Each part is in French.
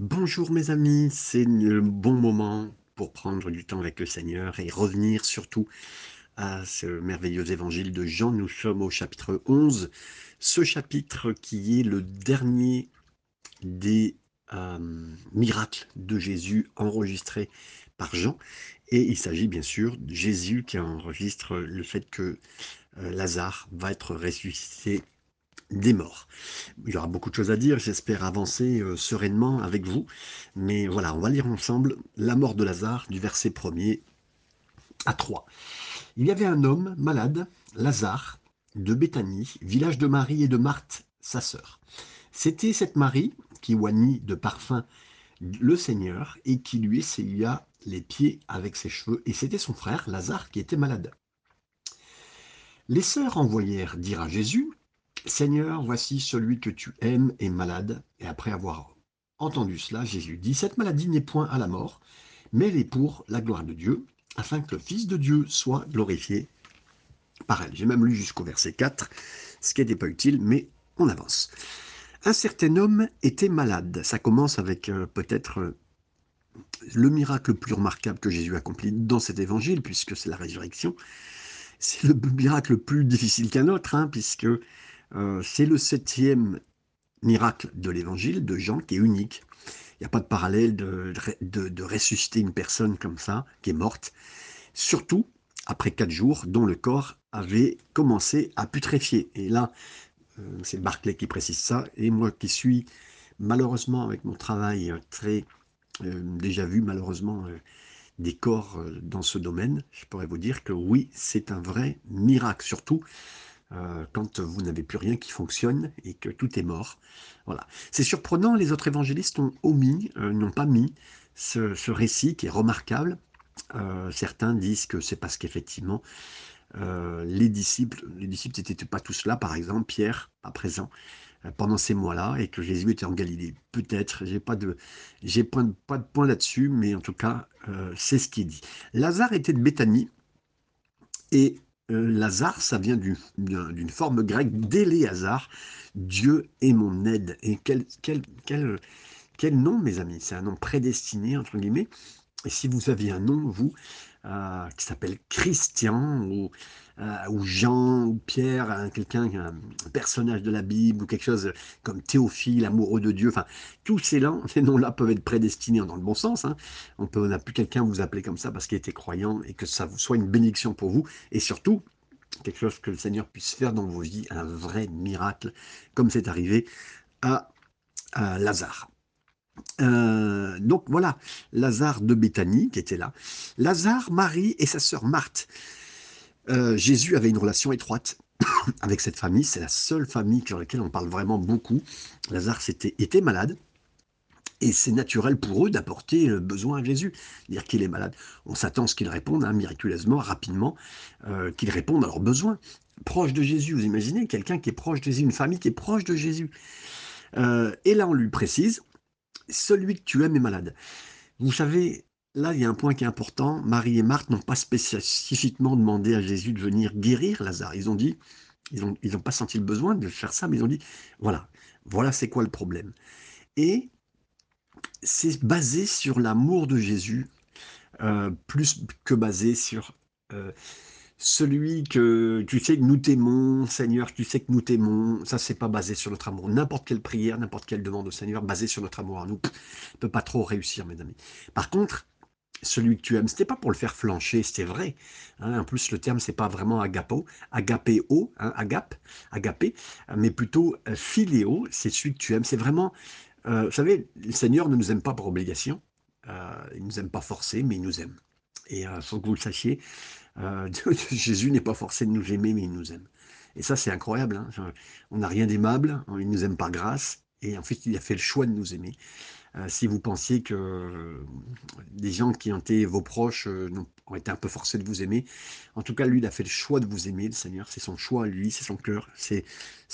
Bonjour mes amis, c'est le bon moment pour prendre du temps avec le Seigneur et revenir surtout à ce merveilleux évangile de Jean. Nous sommes au chapitre 11, ce chapitre qui est le dernier des euh, miracles de Jésus enregistrés par Jean. Et il s'agit bien sûr de Jésus qui enregistre le fait que euh, Lazare va être ressuscité des morts. Il y aura beaucoup de choses à dire, j'espère avancer euh, sereinement avec vous. Mais voilà, on va lire ensemble la mort de Lazare du verset 1er à 3. Il y avait un homme malade, Lazare, de Béthanie, village de Marie et de Marthe, sa sœur. C'était cette Marie qui oignit de parfum le Seigneur et qui lui essaya les pieds avec ses cheveux, et c'était son frère Lazare qui était malade. Les sœurs envoyèrent dire à Jésus, Seigneur, voici celui que tu aimes est malade. Et après avoir entendu cela, Jésus dit, Cette maladie n'est point à la mort, mais elle est pour la gloire de Dieu, afin que le Fils de Dieu soit glorifié par elle. J'ai même lu jusqu'au verset 4, ce qui n'était pas utile, mais on avance. Un certain homme était malade. Ça commence avec euh, peut-être euh, le miracle le plus remarquable que Jésus accomplit dans cet évangile, puisque c'est la résurrection. C'est le miracle le plus difficile qu'un autre, hein, puisque c'est le septième miracle de l'évangile de Jean qui est unique. Il n'y a pas de parallèle de, de, ressusciter une personne comme ça, qui est morte, surtout après quatre jours dont le corps avait commencé à putréfier. Et là, euh, c'est Barclay qui précise ça, et moi qui suis malheureusement avec mon travail très euh, déjà vu malheureusement des corps dans ce domaine, je pourrais vous dire que oui, c'est un vrai miracle, surtout euh, quand vous n'avez plus rien qui fonctionne et que tout est mort. Voilà. C'est surprenant, les autres évangélistes ont omis, euh, n'ont pas mis ce, récit qui est remarquable. Euh, certains disent que c'est parce qu'effectivement, les disciples, les disciples n'étaient pas tous là, par exemple, Pierre, pas présent pendant ces mois-là, et que Jésus était en Galilée. Peut-être, j'ai pas de, j'ai pas de point là-dessus, mais en tout cas, c'est ce qui est dit. Lazare était de Béthanie, et euh, Lazare, ça vient d'une forme grecque d'Éléazar, Dieu est mon aide. Et quel, quel, nom, mes amis? C'est un nom prédestiné, entre guillemets. Et si vous aviez un nom, vous, euh, qui s'appelle Christian, ou, euh, ou, Jean, ou Pierre, hein, quelqu'un, un personnage de la Bible, ou quelque chose comme Théophile, amoureux de Dieu, enfin, tous ces, noms-là peuvent être prédestinés dans le bon sens. Hein. On n'a plus quelqu'un vous appeler comme ça parce qu'il était croyant, et que ça soit une bénédiction pour vous, et surtout, quelque chose que le Seigneur puisse faire dans vos vies, un vrai miracle, comme c'est arrivé à Lazare. Euh, donc voilà, Lazare de Béthanie qui était là. Lazare, Marie et sa sœur Marthe. Euh, Jésus avait une relation étroite avec cette famille. C'est la seule famille sur laquelle on parle vraiment beaucoup. Lazare était, malade. Et c'est naturel pour eux d'apporter le besoin à Jésus, dire qu'il est malade. On s'attend à ce qu'il réponde hein, miraculeusement, rapidement, euh, qu'il réponde à leurs besoins. Proche de Jésus, vous imaginez quelqu'un qui est proche de Jésus, une famille qui est proche de Jésus. et là, on lui précise, celui que tu aimes est malade. Vous savez, là, il y a un point qui est important. Marie et Marthe n'ont pas spécifiquement demandé à Jésus de venir guérir Lazare. Ils ont dit, ils n'ont ils pas senti le besoin de faire ça, mais ils ont dit, voilà, voilà c'est quoi le problème. Et c'est basé sur l'amour de Jésus, euh, plus que basé sur euh, celui que tu sais que nous t'aimons, Seigneur, tu sais que nous t'aimons, ça c'est pas basé sur notre amour. N'importe quelle prière, n'importe quelle demande au Seigneur basée sur notre amour à nous ne peut pas trop réussir, mes amis. Par contre, celui que tu aimes, c'était pas pour le faire flancher, c'était vrai. Hein. en plus, le terme c'est pas vraiment agapo, agapéo, hein, agape, agapé, mais plutôt euh, philéo, c'est celui que tu aimes. C'est vraiment, euh, vous savez, le Seigneur ne nous aime pas par obligation, euh, il nous aime pas forcé, mais il nous aime. Et il faut que vous le sachiez, euh, Jésus n'est pas forcé de nous aimer, mais il nous aime. Et ça, c'est incroyable. Hein. On n'a rien d'aimable, hein. il nous aime par grâce, et en fait, il a fait le choix de nous aimer. Euh, si vous pensiez que euh, des gens qui ont été vos proches ont été un peu forcés de vous aimer, en tout cas, lui, il a fait le choix de vous aimer, le Seigneur. C'est son choix, lui, c'est son cœur. C'est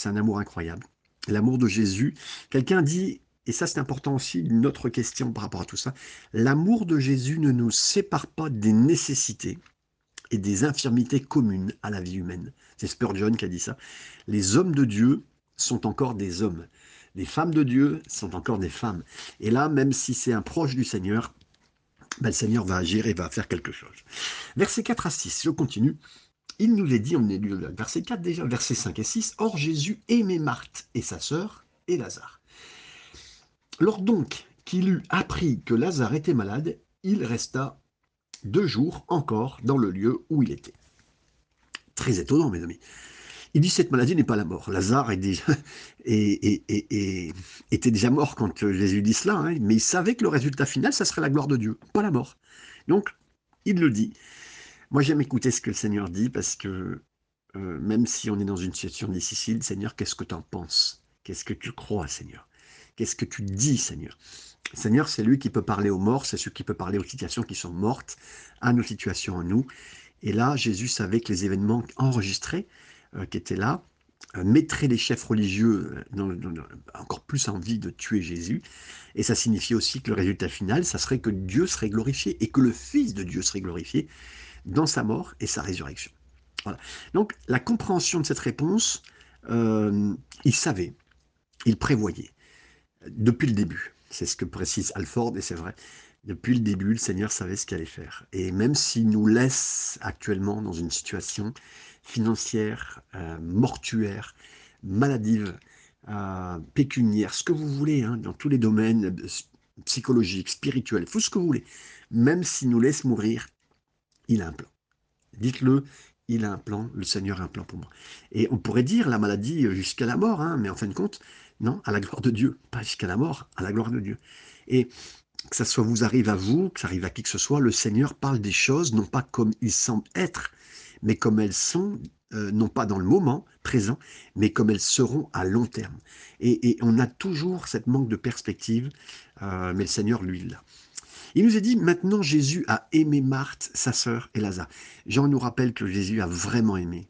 un amour incroyable. L'amour de Jésus. Quelqu'un dit, et ça c'est important aussi, une autre question par rapport à tout ça, l'amour de Jésus ne nous sépare pas des nécessités et des infirmités communes à la vie humaine. C'est Spurgeon qui a dit ça. Les hommes de Dieu sont encore des hommes. Les femmes de Dieu sont encore des femmes. Et là, même si c'est un proche du Seigneur, ben, le Seigneur va agir et va faire quelque chose. Versets 4 à 6, je continue. Il nous est dit, on est lu verset 4 déjà, verset 5 et 6, Or Jésus aimait Marthe et sa sœur et Lazare. Lors donc qu'il eut appris que Lazare était malade, il resta deux jours encore dans le lieu où il était. Très étonnant, mes amis. Il dit cette maladie n'est pas la mort. Lazare était déjà mort quand Jésus dit cela, hein, mais il savait que le résultat final, ça serait la gloire de Dieu, pas la mort. Donc, il le dit. Moi, j'aime écouter ce que le Seigneur dit parce que euh, même si on est dans une situation difficile, Seigneur, qu'est-ce que tu en penses? Qu'est-ce que tu crois, Seigneur? Qu'est-ce que tu dis, Seigneur? Seigneur, c'est lui qui peut parler aux morts, c'est celui qui peut parler aux situations qui sont mortes, à nos situations à nous. Et là, Jésus savait que les événements enregistrés euh, qui étaient là euh, mettraient les chefs religieux euh, encore plus envie de tuer Jésus. Et ça signifiait aussi que le résultat final, ça serait que Dieu serait glorifié et que le Fils de Dieu serait glorifié dans sa mort et sa résurrection. Donc la compréhension de cette réponse, il savait, il prévoyait depuis le début. C'est ce que précise Alford, et c'est vrai. Depuis le début, le Seigneur savait ce qu'il allait faire. Et même s'il nous laisse actuellement dans une situation financière, euh, mortuaire, maladive, euh, pécuniaire, ce que vous voulez, hein, dans tous les domaines euh, psychologiques, spirituels, tout ce que vous voulez, même s'il nous laisse mourir, il a un plan. Dites-le, il a un plan, le Seigneur a un plan pour moi. Et on pourrait dire la maladie jusqu'à la mort, hein, mais en fin de compte, non, à la gloire de Dieu, pas jusqu'à la mort, à la gloire de Dieu. Et que ça soit vous arrive à vous, que ça arrive à qui que ce soit, le Seigneur parle des choses non pas comme ils semblent être, mais comme elles sont, euh, non pas dans le moment présent, mais comme elles seront à long terme. Et, on a toujours cette manque de perspective, euh, mais le Seigneur, lui, l'a. Il nous est dit, maintenant Jésus a aimé Marthe, sa sœur et Lazare. Jean nous rappelle que Jésus a vraiment aimé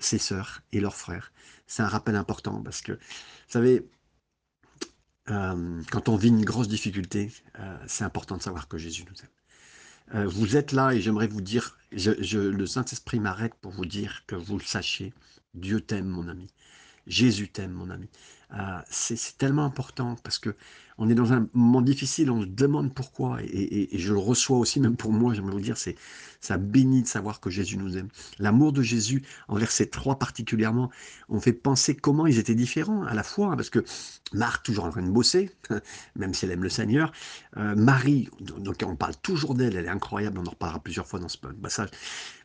ses sœurs et leurs frères. C'est un rappel important parce que, vous savez, euh, quand on vit une grosse difficulté, euh, c'est important de savoir que Jésus nous aime. Euh, vous êtes là et j'aimerais vous dire, je, le Saint-Esprit m'arrête pour vous dire que vous le sachiez. Dieu t'aime, mon ami. Jésus t'aime, mon ami. c'est tellement important parce que on est dans un moment difficile, on se demande pourquoi, et, je le reçois aussi, même pour moi, j'aimerais vous dire, c'est ça bénit de savoir que Jésus nous aime. L'amour de Jésus envers ces trois particulièrement, on fait penser comment ils étaient différents à la fois, hein, parce que Marthe, toujours en train de bosser, même si elle aime le Seigneur, euh, Marie, donc on parle toujours d'elle, elle est incroyable, on en reparlera plusieurs fois dans ce passage,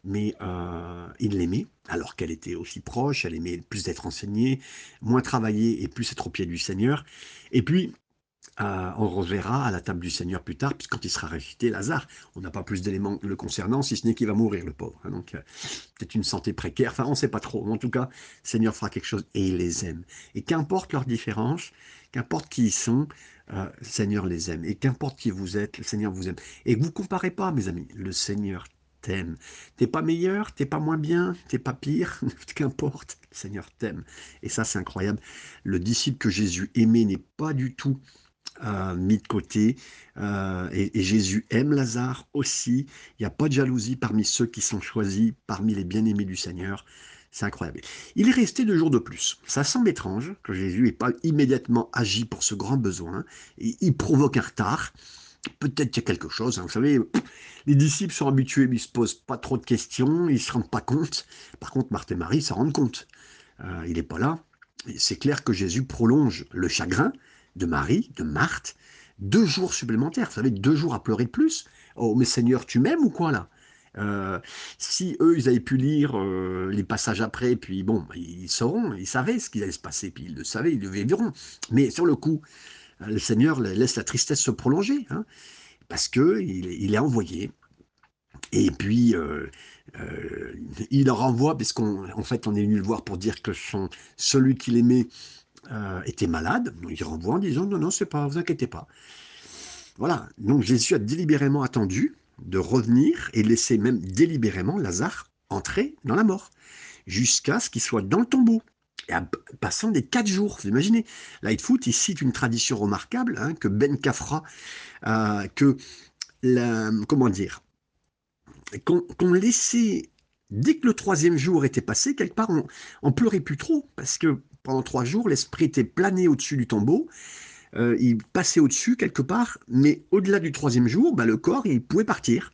mais euh, il l'aimait, alors qu'elle était aussi proche, elle aimait plus d'être enseignée, moins travailler et plus être au pied du Seigneur. Et puis, on reverra à la table du Seigneur plus tard, puisque quand il sera récité, Lazare, on n'a pas plus d'éléments le concernant, si ce n'est qu'il va mourir, le pauvre. Hein. donc, euh, peut-être une santé précaire, enfin, on ne sait pas trop. En tout cas, le Seigneur fera quelque chose et il les aime. Et qu'importe leurs différences, qu'importe qui ils sont, euh, le Seigneur les aime. Et qu'importe qui vous êtes, le Seigneur vous aime. Et vous comparez pas, mes amis, le Seigneur t'aime. T'es pas meilleur, t'es pas moins bien, t'es pas pire, qu'importe, le Seigneur t'aime. Et ça, c'est incroyable. Le disciple que Jésus aimait n'est pas du tout mis de côté. Euh, et, Jésus aime Lazare aussi. Il n'y a pas de jalousie parmi ceux qui sont choisis, parmi les bien-aimés du Seigneur. C'est incroyable. Il est resté deux jours de plus. Ça semble étrange que Jésus n'ait pas immédiatement agi pour ce grand besoin. Et il provoque un retard. Peut-être qu'il y a quelque chose. Hein. Vous savez, les disciples sont habitués, mais ils ne se posent pas trop de questions, ils ne se rendent pas compte. Par contre, Marthe et Marie s'en rendent compte. Euh, il n'est pas là. C'est clair que Jésus prolonge le chagrin, de Marie, de Marthe, deux jours supplémentaires. Vous savez, deux jours à pleurer de plus. Oh, mais Seigneur, tu m'aimes ou quoi là? Euh, si eux, ils avaient pu lire euh, les passages après, puis bon, ils sauront, ils savaient ce qui allait se passer, puis ils le savaient, ils le verront. Mais sur le coup, euh, le Seigneur laisse la tristesse se prolonger, hein, parce que il, est envoyé. Et puis, il leur envoie, parce qu'en fait, on est venu le voir pour dire que son, celui qu'il aimait euh, était malade, il renvoie en disant non, non, c'est pas, vous inquiétez pas. Voilà, donc Jésus a délibérément attendu de revenir et laisser même délibérément Lazare entrer dans la mort, jusqu'à ce qu'il soit dans le tombeau. Et passant des quatre jours, vous imaginez. Lightfoot, il cite une tradition remarquable hein, que Ben Kafra, euh, que, comment dire, qu'on laissait, dès que le troisième jour était passé, quelque part, on, on pleurait plus trop, parce que pendant trois jours, l'esprit était plané au-dessus du tombeau, euh, il passait au-dessus quelque part, mais au-delà du troisième jour, bah, le corps, il pouvait partir.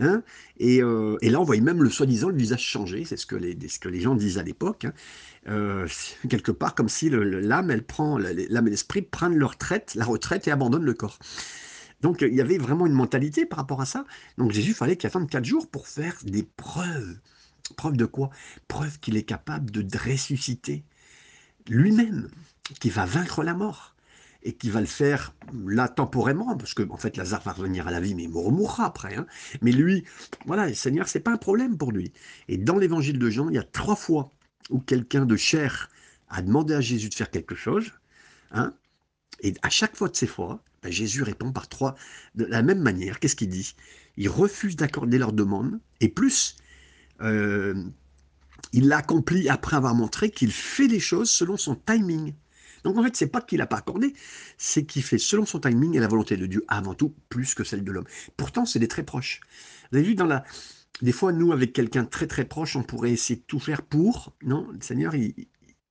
Hein euh, et, là, on voyait même le soi-disant le visage changer, c'est ce, que les, ce que les gens disent à l'époque. Hein. Euh, quelque part, comme si l'âme, elle prend, l'âme et l'esprit prennent leur retraite, la retraite et abandonnent le corps. Donc, il y avait vraiment une mentalité par rapport à ça. Donc, Jésus, fallait qu'il attende quatre jours pour faire des preuves. Preuve de quoi? Preuve qu'il est capable de ressusciter lui-même, qui va vaincre la mort et qui va le faire là temporairement, parce que en fait Lazare va revenir à la vie, mais il mourra après. Hein. Mais lui, voilà, le Seigneur, c'est pas un problème pour lui. Et dans l'évangile de Jean, il y a trois fois où quelqu'un de chair a demandé à Jésus de faire quelque chose, hein, et à chaque fois de ces fois, ben, Jésus répond par trois, de la même manière. Qu'est-ce qu'il dit? Il refuse d'accorder leur demande, et plus, euh, il l'accomplit après avoir montré qu'il fait les choses selon son timing. Donc en fait, c'est pas qu'il n'a pas accordé, c'est qu'il fait selon son timing et la volonté de Dieu avant tout plus que celle de l'homme. Pourtant, c'est des très proches. Vous avez vu dans la, des fois, nous, avec quelqu'un très très proche, on pourrait essayer de tout faire pour. Non, le Seigneur,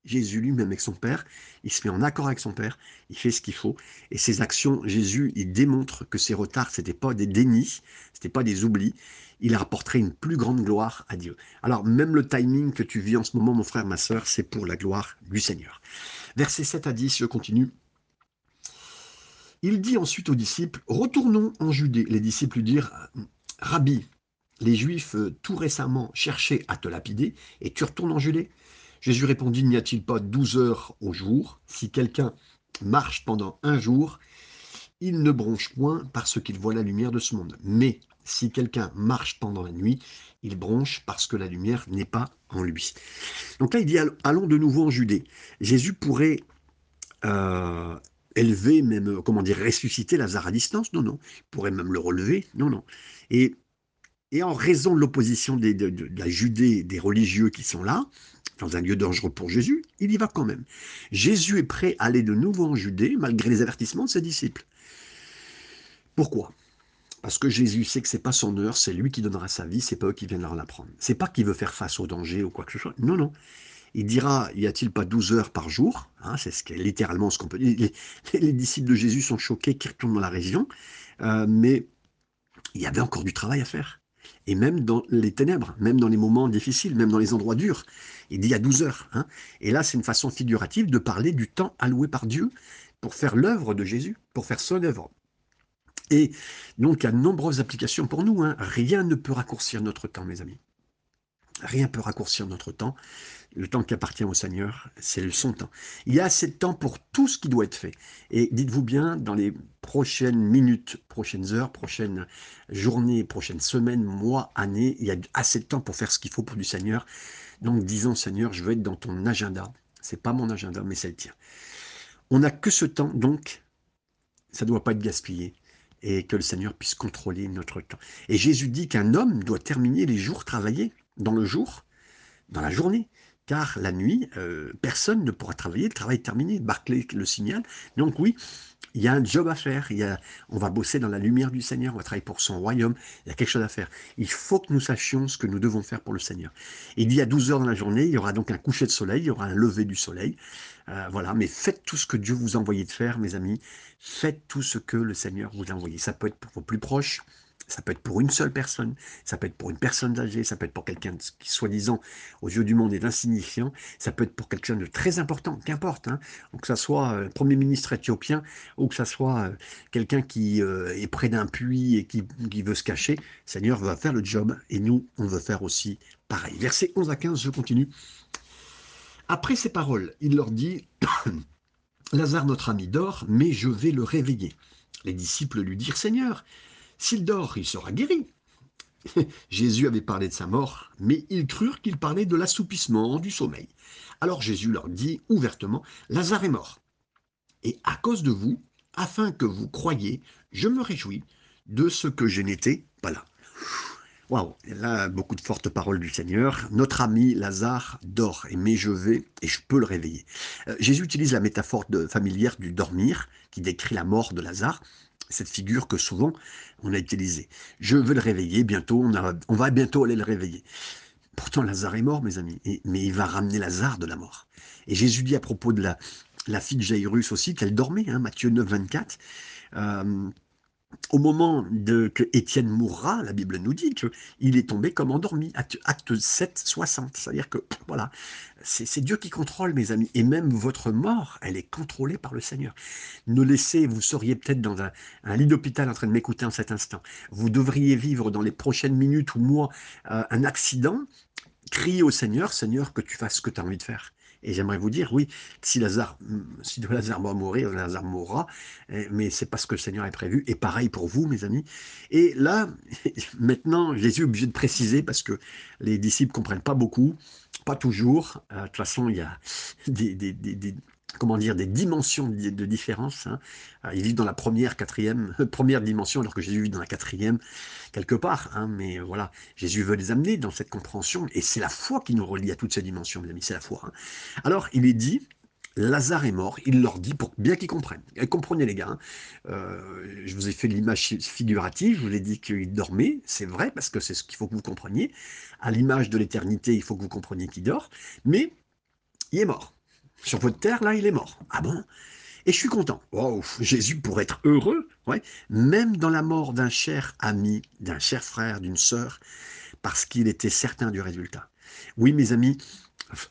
Jésus lui-même avec son Père, il se met en accord avec son Père, il fait ce qu'il faut. Et ses actions, Jésus, il démontre que ses retards, ce n'étaient pas des dénis, ce n'étaient pas des oublis. Il apporterait une plus grande gloire à Dieu. Alors, même le timing que tu vis en ce moment, mon frère, ma soeur, c'est pour la gloire du Seigneur. Versets 7 à 10, je continue. Il dit ensuite aux disciples, retournons en Judée. Les disciples lui dirent, Rabbi, les Juifs euh, tout récemment cherchaient à te lapider, et tu retournes en Judée Jésus répondit, n'y a-t-il pas douze heures au jour? Si quelqu'un marche pendant un jour, il ne bronche point parce qu'il voit la lumière de ce monde. Mais si quelqu'un marche pendant la nuit, il bronche parce que la lumière n'est pas en lui. Donc là, il dit, allons de nouveau en Judée. Jésus pourrait euh, élever, même, comment dire, ressusciter Lazare à distance. Non, non. Il pourrait même le relever. Non, non. Et, en raison de l'opposition de, la Judée, des religieux qui sont là, dans un lieu dangereux pour Jésus, il y va quand même. Jésus est prêt à aller de nouveau en Judée, malgré les avertissements de ses disciples. Pourquoi? Parce que Jésus sait que c'est pas son heure, c'est lui qui donnera sa vie, c'est pas eux qui viennent leur l'apprendre. C'est pas qu'il veut faire face au danger ou quoi que ce soit. Non, non. Il dira, y a-t-il pas 12 heures par jour? Hein, C'est ce littéralement ce qu'on peut dire. Les, disciples de Jésus sont choqués qu'ils retournent dans la région, euh, mais il y avait encore du travail à faire. Et même dans les ténèbres, même dans les moments difficiles, même dans les endroits durs, il dit à 12 heures. Hein. Et là, c'est une façon figurative de parler du temps alloué par Dieu pour faire l'œuvre de Jésus, pour faire son œuvre. Et donc, il y a de nombreuses applications pour nous. Hein. Rien ne peut raccourcir notre temps, mes amis. Rien ne peut raccourcir notre temps. Le temps qui appartient au Seigneur, c'est son temps. Il y a assez de temps pour tout ce qui doit être fait. Et dites-vous bien, dans les prochaines minutes, prochaines heures, prochaines journées, prochaines semaines, mois, années, il y a assez de temps pour faire ce qu'il faut pour du Seigneur. Donc disons, Seigneur, je veux être dans ton agenda. C'est pas mon agenda, mais c'est le tien. On n'a que ce temps, donc ça ne doit pas être gaspillé et que le Seigneur puisse contrôler notre temps. Et Jésus dit qu'un homme doit terminer les jours travaillés dans le jour, dans la journée, car la nuit, euh, personne ne pourra travailler, le travail est terminé. Barclay le signal. Donc oui, il y a un job à faire, on va bosser dans la lumière du Seigneur, on va travailler pour son royaume, il y a quelque chose à faire. Il faut que nous sachions ce que nous devons faire pour le Seigneur. Il y a 12 heures dans la journée, il y aura donc un coucher de soleil, il y aura un lever du soleil. Euh, voilà, mais faites tout ce que Dieu vous a envoyé de faire, mes amis. Faites tout ce que le Seigneur vous a envoyé. Ça peut être pour vos plus proches, ça peut être pour une seule personne, ça peut être pour une personne âgée, ça peut être pour quelqu'un qui, soi-disant, aux yeux du monde, est insignifiant, ça peut être pour quelqu'un de très important, qu'importe, hein, que ça soit euh, Premier ministre éthiopien ou que ça soit euh, quelqu'un qui euh, est près d'un puits et qui, veut se cacher, Seigneur va faire le job et nous, on veut faire aussi pareil. Verset 11 à 15, je continue. Après ces paroles, il leur dit Lazare, notre ami, dort, mais je vais le réveiller. Les disciples lui dirent Seigneur, s'il dort, il sera guéri. Jésus avait parlé de sa mort, mais ils crurent qu'il parlait de l'assoupissement du sommeil. Alors Jésus leur dit ouvertement, Lazare est mort. Et à cause de vous, afin que vous croyiez, je me réjouis de ce que je n'étais pas là. Waouh, là, beaucoup de fortes paroles du Seigneur. Notre ami Lazare dort, mais je vais et je peux le réveiller. Euh, Jésus utilise la métaphore familière du dormir, qui décrit la mort de Lazare cette figure que souvent on a utilisée. Je veux le réveiller bientôt, on, va bientôt aller le réveiller. Pourtant, Lazare est mort, mes amis, mais il va ramener Lazare de la mort. Et Jésus dit à propos de la, la fille de Jairus aussi qu'elle dormait, hein, Matthieu 9, 24 au moment de, que Étienne mourra, la Bible nous dit qu'il est tombé comme endormi, acte, 7, 60. C'est-à-dire que, voilà, c'est Dieu qui contrôle, mes amis. Et même votre mort, elle est contrôlée par le Seigneur. Ne laissez, vous seriez peut-être dans un, lit d'hôpital en train de m'écouter en cet instant. Vous devriez vivre dans les prochaines minutes ou mois euh, un accident. Criez au Seigneur, Seigneur, que tu fasses ce que tu as envie de faire. Et j'aimerais vous dire, oui, si Lazare, si Lazare va mourir, Lazare mourra, eh, mais c'est parce que le Seigneur est prévu. Et pareil pour vous, mes amis. Et là, maintenant, Jésus est obligé de préciser parce que les disciples comprennent pas beaucoup, pas toujours. Euh, de toute façon, il y a des, comment dire, des dimensions de, différence. Hein. Euh, ils vivent dans la première, quatrième, première dimension, alors que Jésus vit dans la quatrième, quelque part. Hein. mais voilà, Jésus veut les amener dans cette compréhension, et c'est la foi qui nous relie à toutes ces dimensions, mes amis, c'est la foi. Hein. Alors, il est dit, Lazare est mort, il leur dit pour bien qu'ils comprennent. Et comprenez les gars, euh, je vous ai fait l'image figurative, je vous ai dit qu'il dormait, c'est vrai, parce que c'est ce qu'il faut que vous compreniez. À l'image de l'éternité, il faut que vous compreniez qu'il dort, mais il est mort. Sur votre terre, là, il est mort. Ah bon? Et je suis content. Oh, Jésus, pour être heureux, ouais, même dans la mort d'un cher ami, d'un cher frère, d'une sœur, parce qu'il était certain du résultat. Oui, mes amis,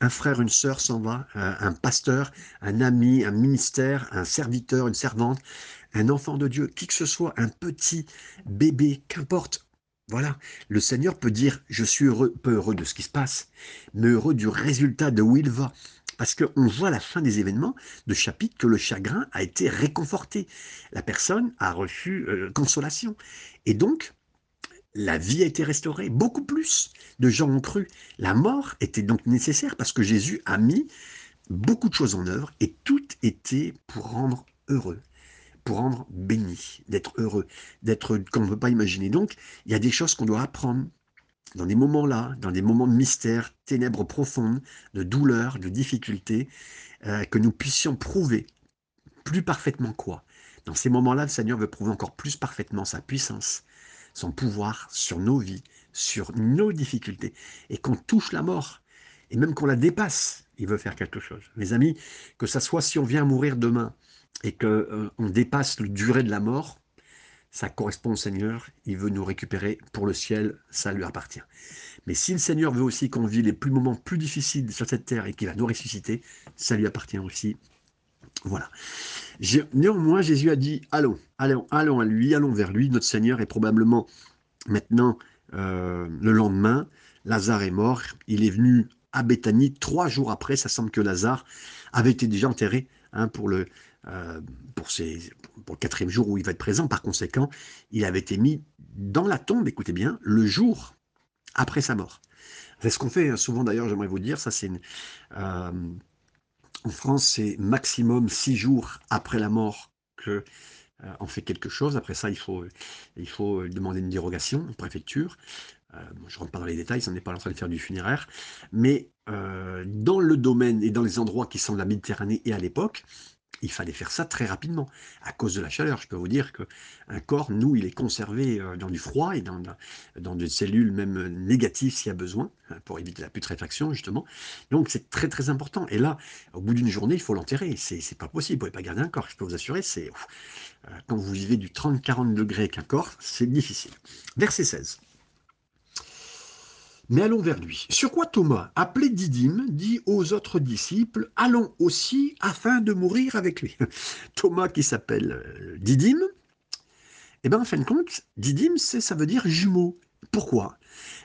un frère, une sœur s'en va, un pasteur, un ami, un ministère, un serviteur, une servante, un enfant de Dieu, qui que ce soit, un petit bébé, qu'importe. Voilà, le Seigneur peut dire, je suis heureux, peu heureux de ce qui se passe, mais heureux du résultat de où il va. Parce qu'on voit à la fin des événements de chapitre que le chagrin a été réconforté. La personne a reçu euh, consolation. Et donc, la vie a été restaurée. Beaucoup plus de gens ont cru. La mort était donc nécessaire parce que Jésus a mis beaucoup de choses en œuvre et tout était pour rendre heureux, pour rendre béni, d'être heureux, d'être comme on ne peut pas imaginer. Donc, il y a des choses qu'on doit apprendre dans des moments-là, dans des moments de mystère, ténèbres profondes, de douleur, de difficultés, euh, que nous puissions prouver plus parfaitement quoi Dans ces moments-là, le Seigneur veut prouver encore plus parfaitement sa puissance, son pouvoir sur nos vies, sur nos difficultés, et qu'on touche la mort, et même qu'on la dépasse, il veut faire quelque chose. Mes amis, que ça soit si on vient mourir demain, et qu'on euh, on dépasse le durée de la mort, ça correspond au Seigneur, il veut nous récupérer pour le ciel, ça lui appartient. Mais si le Seigneur veut aussi qu'on vit les plus moments plus difficiles sur cette terre et qu'il va nous ressusciter, ça lui appartient aussi. Voilà. Néanmoins, Jésus a dit, allons, allons, allons à lui, allons vers lui. Notre Seigneur est probablement maintenant euh, le lendemain. Lazare est mort. Il est venu à Béthanie trois jours après. Ça semble que Lazare avait été déjà enterré hein, pour le, euh, pour, pour le quatrième jour où il va être présent. Par conséquent, il avait été mis dans la tombe, écoutez bien, le jour après sa mort. C'est ce qu'on fait hein, souvent d'ailleurs, j'aimerais vous dire, ça c'est euh, en France, c'est maximum six jours après la mort que euh, on fait quelque chose. Après ça, il faut, il faut demander une dérogation en préfecture. Je ne rentre pas dans les détails, on n'est pas en train de faire du funéraire. Mais dans le domaine et dans les endroits qui sont de la Méditerranée et à l'époque, il fallait faire ça très rapidement, à cause de la chaleur. Je peux vous dire qu'un corps, nous, il est conservé euh, dans du froid et dans, dans des cellules même négatives s'il y a besoin, hein, pour éviter la putréfaction, justement. Donc, c'est très, très important. Et là, au bout d'une journée, il faut l'enterrer. C'est pas possible, vous pouvez pas garder un corps, je peux vous assurer. c'est euh, Quand vous vivez du 30-40 degrés avec un corps, c'est difficile. Verset 16. Mais allons vers lui. Sur quoi Thomas, appelé Didyme, dit aux autres disciples, allons aussi afin de mourir avec lui. Thomas qui s'appelle euh, Didyme, eh bien en fin de compte, Didyme, ça veut dire jumeau. Pourquoi?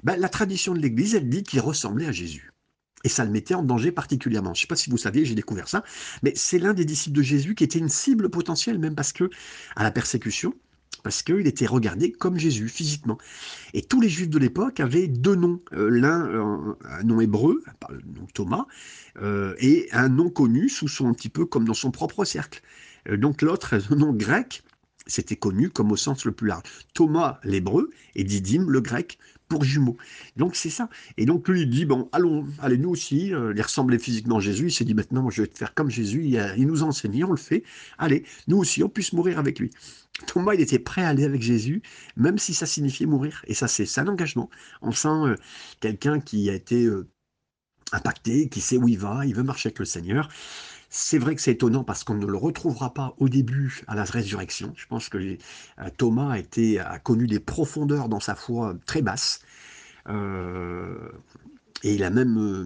Ben, La tradition de l'Église, elle dit qu'il ressemblait à Jésus. Et ça le mettait en danger particulièrement. Je ne sais pas si vous saviez, j'ai découvert ça, mais c'est l'un des disciples de Jésus qui était une cible potentielle, même parce que à la persécution, parce qu'il était regardé comme Jésus physiquement. Et tous les juifs de l'époque avaient deux noms, euh, l'un euh, un nom hébreu, donc Thomas, euh, et un nom connu sous son un petit peu comme dans son propre cercle. donc l'autre un nom grec, c'était connu comme au sens le plus large. Thomas, l'hébreu, et Didyme, le grec, jumeaux. Donc c'est ça. Et donc lui, dit, bon, allons, allez, nous aussi, euh, il ressemblait physiquement à Jésus, il s'est dit, maintenant, je vais te faire comme Jésus, il, il nous a enseigné, on le fait, allez, nous aussi, on puisse mourir avec lui. Thomas, il était prêt à aller avec Jésus, même si ça signifiait mourir. Et ça, c'est un engagement. On sent euh, quelqu'un qui a été euh, impacté, qui sait où il va, il veut marcher avec le Seigneur. C'est vrai que c'est étonnant parce qu'on ne le retrouvera pas au début à la résurrection. Je pense que euh, Thomas a, connu des profondeurs dans sa foi très basses. Euh, et il a même, euh,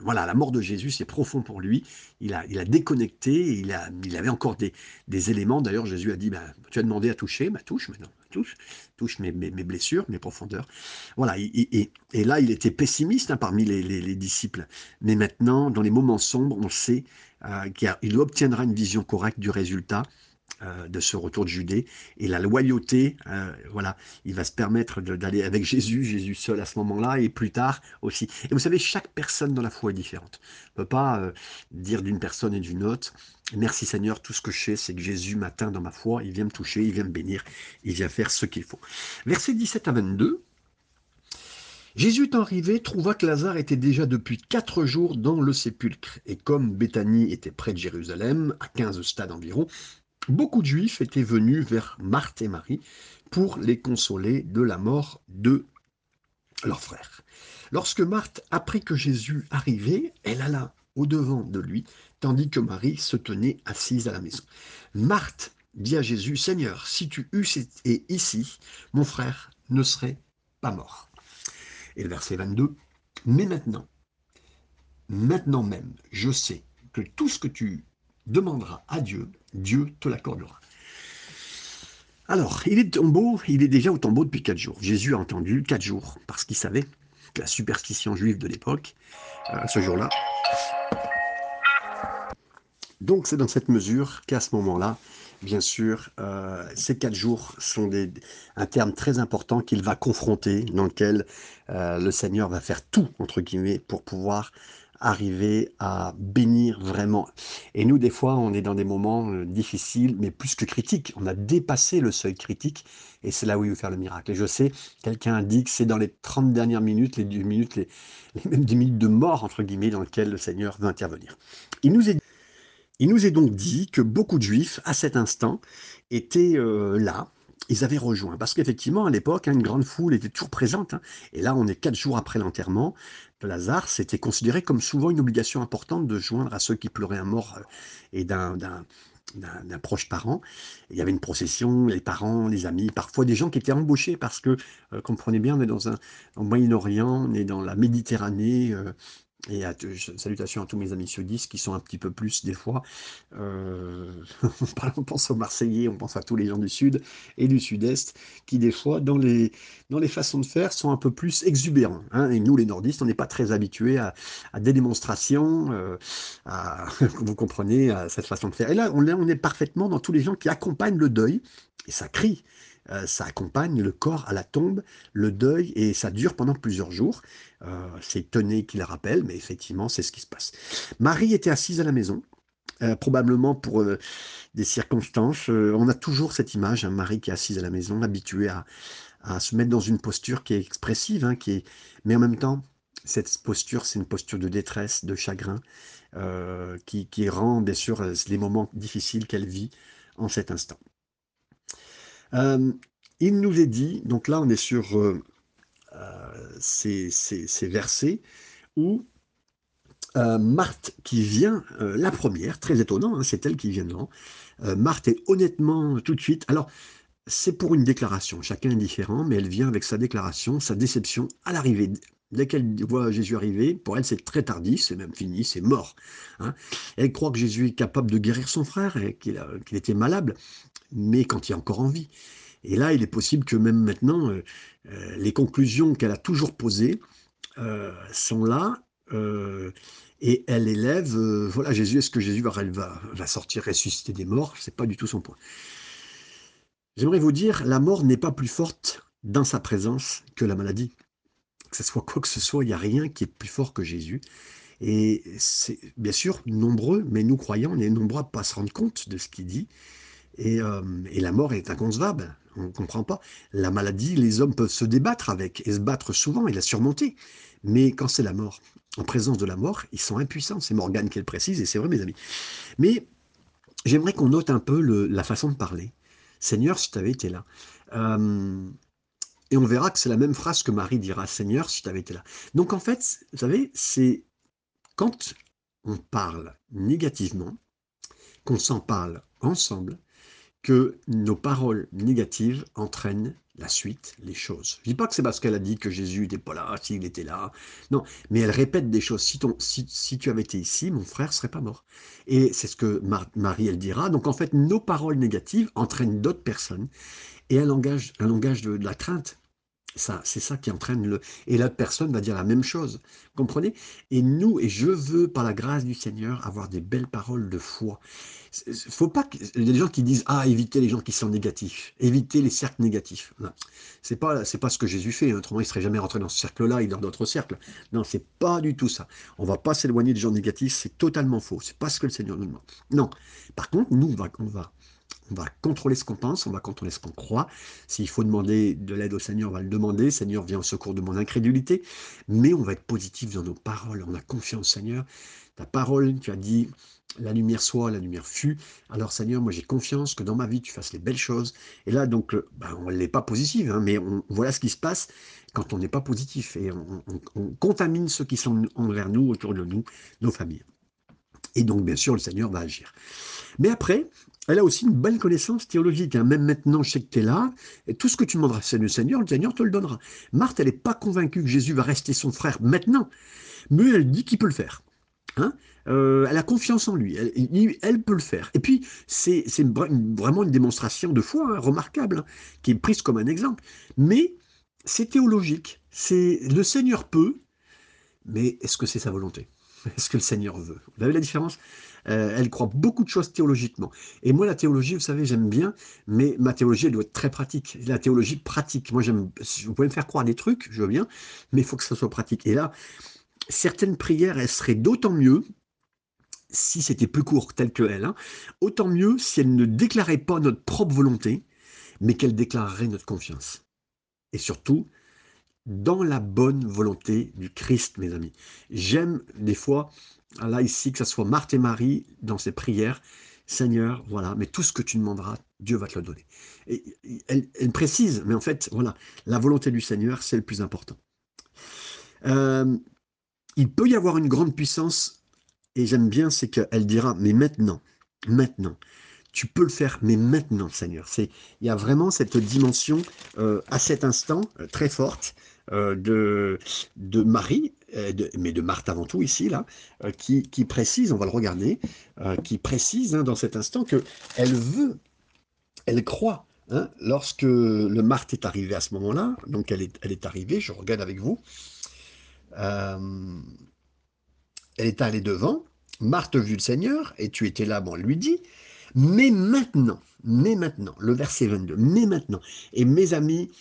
voilà, la mort de Jésus, c'est profond pour lui. Il a, il a déconnecté, il, a, il avait encore des, des éléments. D'ailleurs, Jésus a dit, bah, tu as demandé à toucher, touche maintenant, touche, touche mes, blessures, mes profondeurs. Voilà, et, et, là, il était pessimiste hein, parmi les, les, disciples. Mais maintenant, dans les moments sombres, on sait euh, qu'il obtiendra une vision correcte du résultat euh, de ce retour de Judée et la loyauté, euh, voilà, il va se permettre d'aller avec Jésus, Jésus seul à ce moment-là et plus tard aussi. Et vous savez, chaque personne dans la foi est différente. On ne peut pas dire d'une personne et d'une autre, merci Seigneur, tout ce que je sais, c'est que Jésus m'atteint dans ma foi, il vient me toucher, il vient me bénir, il vient faire ce qu'il faut. Versets 17 à 22. Jésus étant arrivé, trouva que Lazare était déjà depuis quatre jours dans le sépulcre. Et comme Béthanie était près de Jérusalem, à quinze stades environ, beaucoup de juifs étaient venus vers Marthe et Marie pour les consoler de la mort de leur frère. Lorsque Marthe apprit que Jésus arrivait, elle alla au-devant de lui, tandis que Marie se tenait assise à la maison. Marthe dit à Jésus, Seigneur, si tu eusses été ici, mon frère ne serait pas mort. Et le verset 22, mais maintenant, maintenant même, je sais que tout ce que tu demanderas à Dieu, Dieu te l'accordera. Alors, il est tombeau, il est déjà au tombeau depuis quatre jours. Jésus a entendu quatre jours, parce qu'il savait que la superstition juive de l'époque, euh, ce jour-là. Donc c'est dans cette mesure qu'à ce moment-là, bien sûr, euh, ces quatre jours sont un terme très important qu'il va confronter, dans lequel euh, le Seigneur va faire tout, entre guillemets, pour pouvoir arriver à bénir vraiment. Et nous, des fois, on est dans des moments euh, difficiles, mais plus que critiques. On a dépassé le seuil critique, et c'est là où il veut faire le miracle. Et je sais, quelqu'un a dit que c'est dans les 30 dernières minutes, les 10 minutes, les, même 10 minutes de mort, entre guillemets, dans lesquelles le Seigneur veut intervenir. Il nous est, il nous est donc dit que beaucoup de Juifs, à cet instant, étaient euh, là, ils avaient rejoint. Parce qu'effectivement, à l'époque, hein, une grande foule était toujours présente. Hein. et là, on est quatre jours après l'enterrement de Lazare. C'était considéré comme souvent une obligation importante de joindre à ceux qui pleuraient un mort euh, et d'un proche parent. Il y avait une procession, les parents, les amis, parfois des gens qui étaient embauchés parce que, euh, comprenez bien, on est dans un, Moyen-Orient, on est dans la Méditerranée, et à, salutations à tous mes amis sudistes qui sont un petit peu plus des fois. Euh, on pense aux Marseillais, on pense à tous les gens du Sud et du Sud-Est qui des fois dans les, dans les façons de faire sont un peu plus exubérants. Hein. Et nous les nordistes, on n'est pas très habitués à, des démonstrations, euh, vous comprenez, à cette façon de faire. Et là, on est parfaitement dans tous les gens qui accompagnent le deuil et ça crie. Euh, ça accompagne le corps à la tombe, le deuil, et ça dure pendant plusieurs jours. Euh, c'est Tenez qui le rappelle, mais effectivement, c'est ce qui se passe. Marie était assise à la maison, euh, probablement pour des circonstances. on a toujours cette image, hein, Marie qui est assise à la maison, habituée à, se mettre dans une posture qui est expressive, hein, qui est... mais en même temps, cette posture, c'est une posture de détresse, de chagrin, qui, qui, rend bien sûr les moments difficiles qu'elle vit en cet instant. Euh, il nous est dit, donc là on est sur euh, euh, ces, versets où Marthe qui vient, la première, très étonnant, hein, c'est elle qui vient devant, Marthe est honnêtement tout de suite, alors c'est pour une déclaration, chacun est différent, mais elle vient avec sa déclaration, sa déception à l'arrivée. Dès qu'elle voit Jésus arriver, pour elle c'est très tardif, c'est même fini, c'est mort. Hein. Elle croit que Jésus est capable de guérir son frère, qu'il était malade, mais quand il est encore en vie. Et là, il est possible que même maintenant, euh, euh, les conclusions qu'elle a toujours posées euh, sont là, et elle élève, voilà, Jésus, est-ce que Jésus va, va, sortir ressusciter des morts? C'est pas du tout son point. J'aimerais vous dire, la mort n'est pas plus forte dans sa présence que la maladie. Que ce soit quoi que ce soit, il n'y a rien qui est plus fort que Jésus. Et c'est bien sûr nombreux, mais nous croyons, on est nombreux à ne pas se rendre compte de ce qu'il dit. Et, euh, et la mort est inconcevable, on ne comprend pas. La maladie, les hommes peuvent se débattre avec et se battre souvent et la surmonter. Mais quand c'est la mort, en présence de la mort, ils sont impuissants. C'est Morgane qui le précise et c'est vrai, mes amis. Mais j'aimerais qu'on note un peu la façon de parler. Seigneur, si tu avais été là. Euh, et on verra que c'est la même phrase que Marie dira, Seigneur, si tu avais été là. Donc en fait, vous savez, c'est quand on parle négativement, qu'on s'en parle ensemble, que nos paroles négatives entraînent la suite, les choses. Je dis pas que c'est parce qu'elle a dit que Jésus n'était pas là, s'il était là. Non, mais elle répète des choses. Si, tu avais été ici, mon frère serait pas mort. Et c'est ce que Marie, elle dira. Donc en fait, nos paroles négatives entraînent d'autres personnes et un langage, un langage de la crainte. C'est ça qui entraîne le. Et l'autre personne va dire la même chose. Comprenez? Et nous, et je veux, par la grâce du Seigneur, avoir des belles paroles de foi. Faut pas que. Il y a des gens qui disent Ah, évitez les gens qui sont négatifs. Évitez les cercles négatifs. C'est pas, pas ce que Jésus fait. Autrement, il serait jamais rentré dans ce cercle-là et dans d'autres cercles. Non, c'est pas du tout ça. On va pas s'éloigner des gens négatifs. C'est totalement faux. C'est pas ce que le Seigneur nous demande. Non. Par contre, nous, va, on va on va contrôler ce qu'on pense, on va contrôler ce qu'on croit. S'il faut demander de l'aide au Seigneur, on va le demander. Seigneur, viens au secours de mon incrédulité. Mais on va être positif dans nos paroles. On a confiance, Seigneur. Ta parole, tu as dit, la lumière soit, la lumière fut. Alors, Seigneur, moi j'ai confiance que dans ma vie, tu fasses les belles choses. Et là, donc, ben, on n'est pas positif, hein, mais voilà ce qui se passe quand on n'est pas positif. Et on contamine ceux qui sont envers nous, autour de nous, nos familles. Et donc, bien sûr, le Seigneur va agir. Mais après, elle a aussi une belle connaissance théologique. Hein. Même maintenant, je sais que tu es là, et tout ce que tu demanderas, c'est le Seigneur, le Seigneur te le donnera. Marthe, elle n'est pas convaincue que Jésus va rester son frère maintenant, mais elle dit qu'il peut le faire. Hein. Euh, elle a confiance en lui, elle, peut le faire. Et puis, c'est vraiment une démonstration de foi hein, remarquable, qui est prise comme un exemple. Mais c'est théologique. C'est Le Seigneur peut, mais est-ce que c'est sa volonté? Est-ce que le Seigneur veut? Vous avez la différence? Euh, Elle croit beaucoup de choses théologiquement. Et moi, la théologie, vous savez, j'aime bien, mais ma théologie, elle doit être très pratique. La théologie pratique. Moi, j'aime. Vous pouvez me faire croire des trucs, je veux bien, mais il faut que ça soit pratique. Et là, certaines prières, elles seraient d'autant mieux si c'était plus court, tel que elle. Hein. Autant mieux si elle ne déclarait pas notre propre volonté, mais qu'elle déclarerait notre confiance. Et surtout, dans la bonne volonté du Christ, mes amis. J'aime des fois, là ici, que ce soit Marthe et Marie dans ses prières, Seigneur, voilà, mais tout ce que tu demanderas, Dieu va te le donner. Et elle, précise, mais en fait, voilà, la volonté du Seigneur, c'est le plus important. Euh, il peut y avoir une grande puissance, et j'aime bien, c'est qu'elle dira, mais maintenant, maintenant, tu peux le faire, mais maintenant, Seigneur. C'est, il y a vraiment cette dimension euh, à cet instant euh, très forte de, de Marie, euh, mais de Marthe avant tout ici, là, euh, qui, qui précise, on va le regarder, qui précise hein, dans cet instant que elle veut, elle croit. Hein, lorsque le Marthe est arrivé à ce moment-là, donc elle est, elle est arrivée, je regarde avec vous, elle est allée devant, Marthe vu le Seigneur, et tu étais là, bon, lui dit, mais maintenant, mais maintenant, le verset 22, mais maintenant, et mes amis,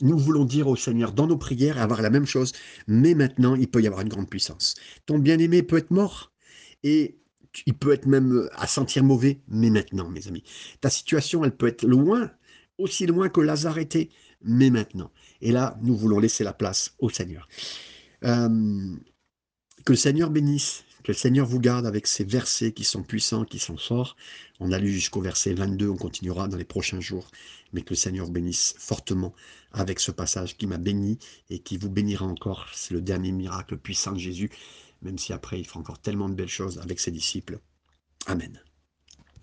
nous voulons dire au Seigneur dans nos prières avoir la même chose, mais maintenant il peut y avoir une grande puissance. Ton bien-aimé peut être mort et il peut être même à sentir mauvais, mais maintenant, mes amis. Ta situation, elle peut être loin, aussi loin que Lazare était, mais maintenant. Et là, nous voulons laisser la place au Seigneur. Euh, que le Seigneur bénisse que le Seigneur vous garde avec ces versets qui sont puissants, qui sont forts. On a lu jusqu'au verset 22, on continuera dans les prochains jours. Mais que le Seigneur bénisse fortement avec ce passage qui m'a béni et qui vous bénira encore. C'est le dernier miracle puissant de Jésus, même si après il fera encore tellement de belles choses avec ses disciples. Amen.